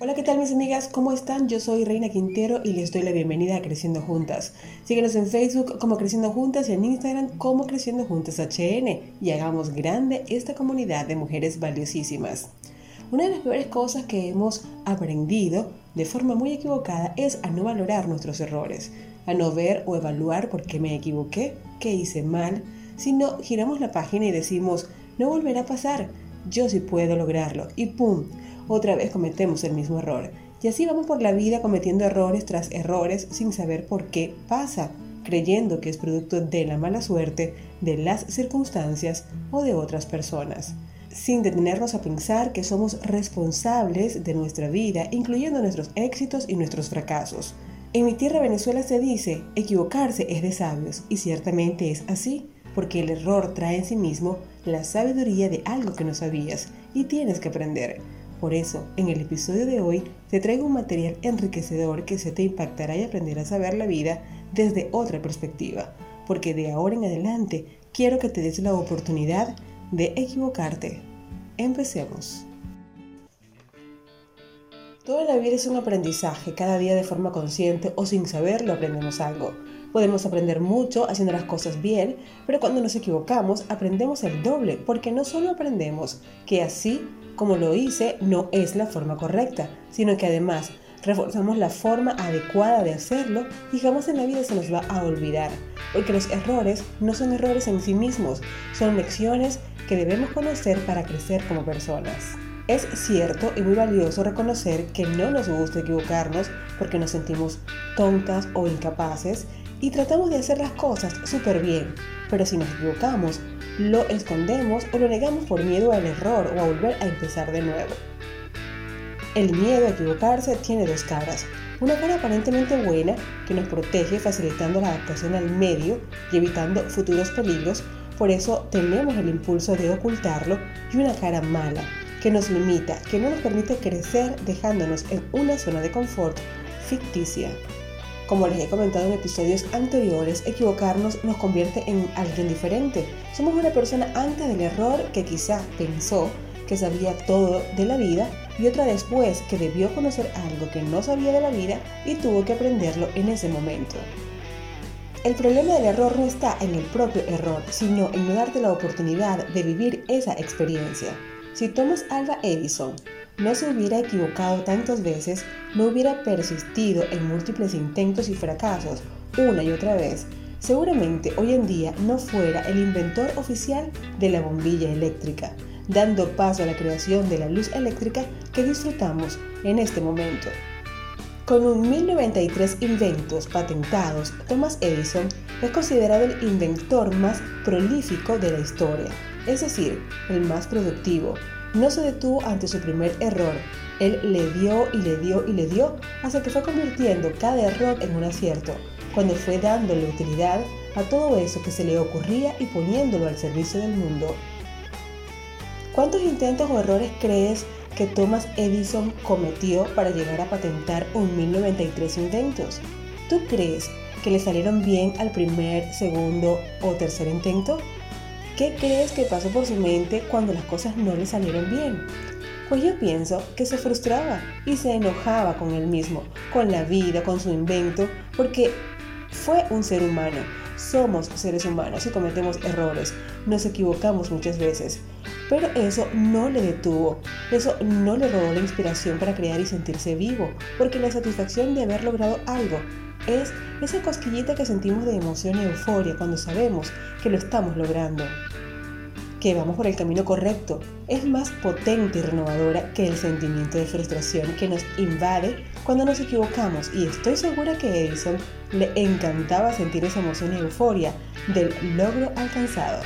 Hola, ¿qué tal mis amigas? ¿Cómo están? Yo soy Reina Quintero y les doy la bienvenida a Creciendo Juntas. Síguenos en Facebook como Creciendo Juntas y en Instagram como Creciendo Juntas HN y hagamos grande esta comunidad de mujeres valiosísimas. Una de las peores cosas que hemos aprendido de forma muy equivocada es a no valorar nuestros errores, a no ver o evaluar por qué me equivoqué, qué hice mal, sino giramos la página y decimos, no volverá a pasar, yo sí puedo lograrlo y ¡pum! Otra vez cometemos el mismo error. Y así vamos por la vida cometiendo errores tras errores sin saber por qué pasa, creyendo que es producto de la mala suerte, de las circunstancias o de otras personas, sin detenernos a pensar que somos responsables de nuestra vida, incluyendo nuestros éxitos y nuestros fracasos. En mi tierra Venezuela se dice, equivocarse es de sabios, y ciertamente es así, porque el error trae en sí mismo la sabiduría de algo que no sabías y tienes que aprender. Por eso, en el episodio de hoy te traigo un material enriquecedor que se te impactará y aprenderás a ver la vida desde otra perspectiva, porque de ahora en adelante quiero que te des la oportunidad de equivocarte. Empecemos. Toda la vida es un aprendizaje, cada día de forma consciente o sin saberlo aprendemos algo. Podemos aprender mucho haciendo las cosas bien, pero cuando nos equivocamos aprendemos el doble, porque no solo aprendemos que así como lo hice no es la forma correcta, sino que además reforzamos la forma adecuada de hacerlo y jamás en la vida se nos va a olvidar, porque los errores no son errores en sí mismos, son lecciones que debemos conocer para crecer como personas. Es cierto y muy valioso reconocer que no nos gusta equivocarnos porque nos sentimos tontas o incapaces y tratamos de hacer las cosas súper bien, pero si nos equivocamos lo escondemos o lo negamos por miedo al error o a volver a empezar de nuevo. El miedo a equivocarse tiene dos caras. Una cara aparentemente buena que nos protege facilitando la adaptación al medio y evitando futuros peligros, por eso tenemos el impulso de ocultarlo, y una cara mala que nos limita, que no nos permite crecer dejándonos en una zona de confort ficticia. Como les he comentado en episodios anteriores, equivocarnos nos convierte en alguien diferente. Somos una persona antes del error que quizá pensó que sabía todo de la vida y otra después que debió conocer algo que no sabía de la vida y tuvo que aprenderlo en ese momento. El problema del error no está en el propio error, sino en no darte la oportunidad de vivir esa experiencia. Si Thomas Alva Edison no se hubiera equivocado tantas veces, no hubiera persistido en múltiples intentos y fracasos una y otra vez, seguramente hoy en día no fuera el inventor oficial de la bombilla eléctrica, dando paso a la creación de la luz eléctrica que disfrutamos en este momento. Con un 1093 inventos patentados, Thomas Edison es considerado el inventor más prolífico de la historia, es decir, el más productivo, no se detuvo ante su primer error. Él le dio y le dio y le dio hasta que fue convirtiendo cada error en un acierto, cuando fue dándole utilidad a todo eso que se le ocurría y poniéndolo al servicio del mundo. ¿Cuántos intentos o errores crees que Thomas Edison cometió para llegar a patentar un 1093 inventos? ¿Tú crees que le salieron bien al primer, segundo o tercer intento? ¿Qué crees que pasó por su mente cuando las cosas no le salieron bien? Pues yo pienso que se frustraba y se enojaba con él mismo, con la vida, con su invento, porque fue un ser humano. Somos seres humanos y cometemos errores, nos equivocamos muchas veces, pero eso no le detuvo, eso no le robó la inspiración para crear y sentirse vivo, porque la satisfacción de haber logrado algo es esa cosquillita que sentimos de emoción y euforia cuando sabemos que lo estamos logrando. Que vamos por el camino correcto es más potente y renovadora que el sentimiento de frustración que nos invade cuando nos equivocamos y estoy segura que a Edison le encantaba sentir esa emoción y euforia del logro alcanzado.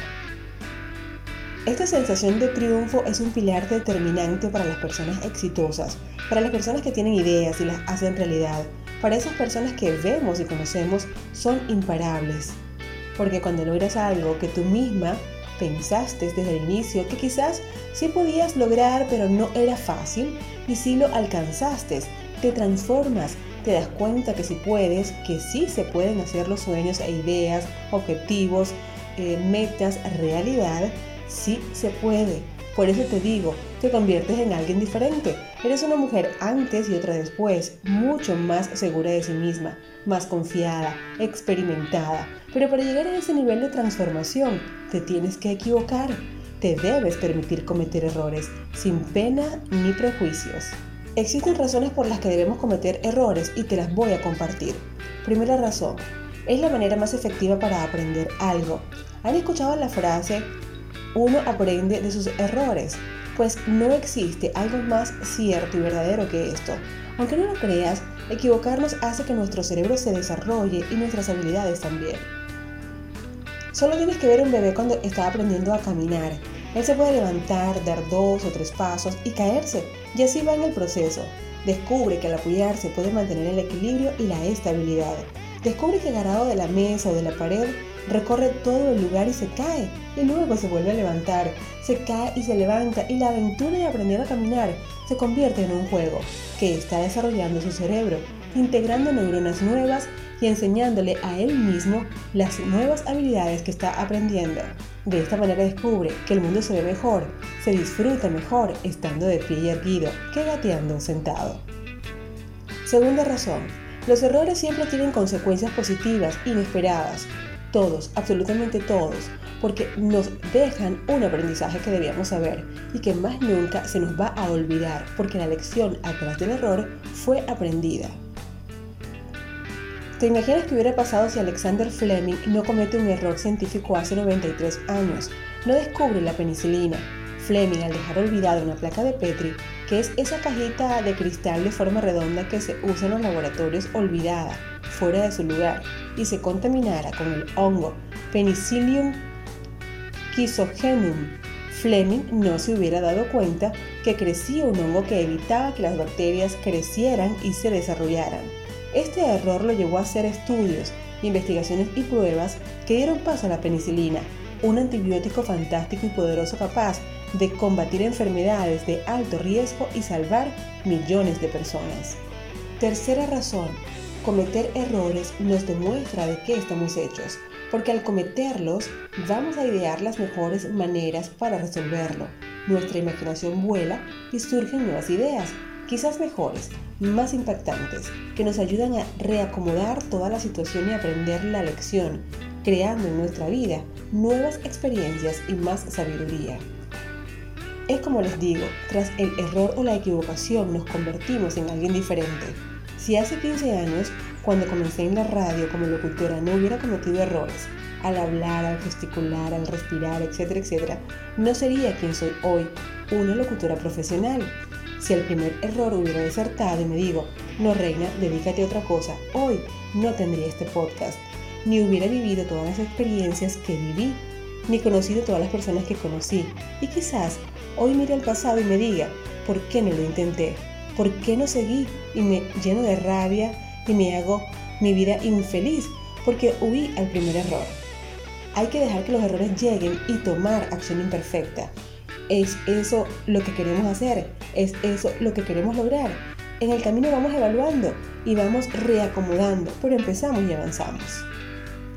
Esta sensación de triunfo es un pilar determinante para las personas exitosas, para las personas que tienen ideas y las hacen realidad, para esas personas que vemos y conocemos son imparables. Porque cuando logras algo que tú misma pensaste desde el inicio que quizás sí podías lograr pero no era fácil y si lo alcanzaste, te transformas, te das cuenta que si puedes, que sí se pueden hacer los sueños e ideas, objetivos, eh, metas, realidad, sí se puede. Por eso te digo, te conviertes en alguien diferente. Eres una mujer antes y otra después, mucho más segura de sí misma, más confiada, experimentada. Pero para llegar a ese nivel de transformación, te tienes que equivocar. Te debes permitir cometer errores, sin pena ni prejuicios. Existen razones por las que debemos cometer errores y te las voy a compartir. Primera razón, es la manera más efectiva para aprender algo. ¿Han escuchado la frase uno aprende de sus errores, pues no existe algo más cierto y verdadero que esto. Aunque no lo creas, equivocarnos hace que nuestro cerebro se desarrolle y nuestras habilidades también. Solo tienes que ver un bebé cuando está aprendiendo a caminar. Él se puede levantar, dar dos o tres pasos y caerse, y así va en el proceso. Descubre que al apoyarse puede mantener el equilibrio y la estabilidad. Descubre que agarrado de la mesa o de la pared recorre todo el lugar y se cae, y luego se vuelve a levantar, se cae y se levanta, y la aventura de aprender a caminar se convierte en un juego que está desarrollando su cerebro, integrando neuronas nuevas y enseñándole a él mismo las nuevas habilidades que está aprendiendo. De esta manera descubre que el mundo se ve mejor, se disfruta mejor estando de pie y erguido que gateando sentado. Segunda razón, los errores siempre tienen consecuencias positivas, inesperadas, todos, absolutamente todos, porque nos dejan un aprendizaje que debíamos saber y que más nunca se nos va a olvidar, porque la lección atrás del error fue aprendida. ¿Te imaginas qué hubiera pasado si Alexander Fleming no comete un error científico hace 93 años? No descubre la penicilina. Fleming, al dejar olvidada una placa de Petri, que es esa cajita de cristal de forma redonda que se usa en los laboratorios olvidada, fuera de su lugar y se contaminara con el hongo Penicillium Chisogenum, Fleming no se hubiera dado cuenta que crecía un hongo que evitaba que las bacterias crecieran y se desarrollaran. Este error lo llevó a hacer estudios, investigaciones y pruebas que dieron paso a la penicilina, un antibiótico fantástico y poderoso capaz de combatir enfermedades de alto riesgo y salvar millones de personas. Tercera razón, Cometer errores nos demuestra de qué estamos hechos, porque al cometerlos vamos a idear las mejores maneras para resolverlo. Nuestra imaginación vuela y surgen nuevas ideas, quizás mejores, más impactantes, que nos ayudan a reacomodar toda la situación y aprender la lección, creando en nuestra vida nuevas experiencias y más sabiduría. Es como les digo, tras el error o la equivocación nos convertimos en alguien diferente si hace 15 años, cuando comencé en la radio como locutora, no hubiera cometido errores al hablar, al gesticular, al respirar, etcétera, etcétera, no sería quien soy hoy, una locutora profesional. Si el primer error hubiera desertado y me digo, no reina, dedícate a otra cosa, hoy no tendría este podcast, ni hubiera vivido todas las experiencias que viví, ni conocido todas las personas que conocí, y quizás hoy mire al pasado y me diga, ¿por qué no lo intenté? ¿Por qué no seguí? Y me lleno de rabia y me hago mi vida infeliz porque huí al primer error. Hay que dejar que los errores lleguen y tomar acción imperfecta. ¿Es eso lo que queremos hacer? ¿Es eso lo que queremos lograr? En el camino vamos evaluando y vamos reacomodando, pero empezamos y avanzamos.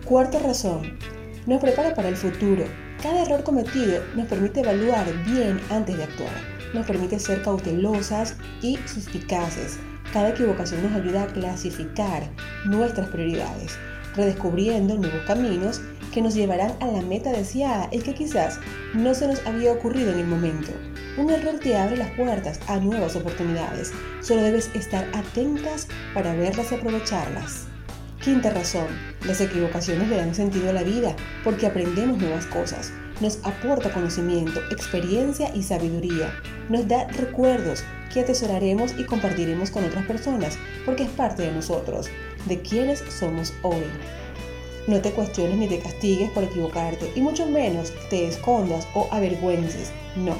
Cuarta razón, nos prepara para el futuro. Cada error cometido nos permite evaluar bien antes de actuar nos permite ser cautelosas y suspicaces. Cada equivocación nos ayuda a clasificar nuestras prioridades, redescubriendo nuevos caminos que nos llevarán a la meta deseada y que quizás no se nos había ocurrido en el momento. Un error te abre las puertas a nuevas oportunidades. Solo debes estar atentas para verlas y aprovecharlas. Quinta razón, las equivocaciones le dan sentido a la vida porque aprendemos nuevas cosas nos aporta conocimiento, experiencia y sabiduría. Nos da recuerdos que atesoraremos y compartiremos con otras personas porque es parte de nosotros, de quienes somos hoy. No te cuestiones ni te castigues por equivocarte y mucho menos te escondas o avergüences. No,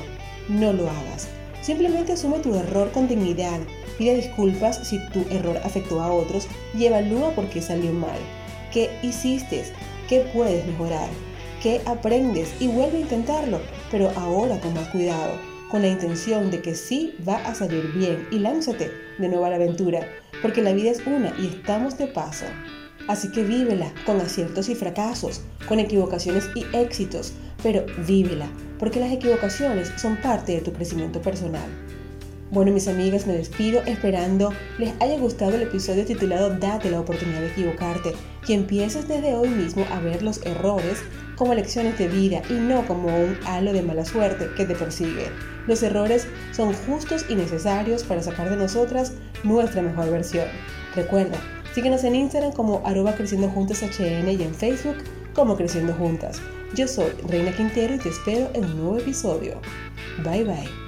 no lo hagas. Simplemente asume tu error con dignidad, pide disculpas si tu error afectó a otros y evalúa por qué salió mal. ¿Qué hiciste? ¿Qué puedes mejorar? Que aprendes y vuelve a intentarlo, pero ahora con más cuidado, con la intención de que sí va a salir bien y lánzate de nuevo a la aventura, porque la vida es una y estamos de paso. Así que vívela con aciertos y fracasos, con equivocaciones y éxitos, pero vívela, porque las equivocaciones son parte de tu crecimiento personal. Bueno, mis amigas, me despido esperando les haya gustado el episodio titulado Date la oportunidad de equivocarte y empieces desde hoy mismo a ver los errores como lecciones de vida y no como un halo de mala suerte que te persigue. Los errores son justos y necesarios para sacar de nosotras nuestra mejor versión. Recuerda, síguenos en Instagram como arroba creciendo juntas y en Facebook como creciendo juntas. Yo soy Reina Quintero y te espero en un nuevo episodio. Bye bye.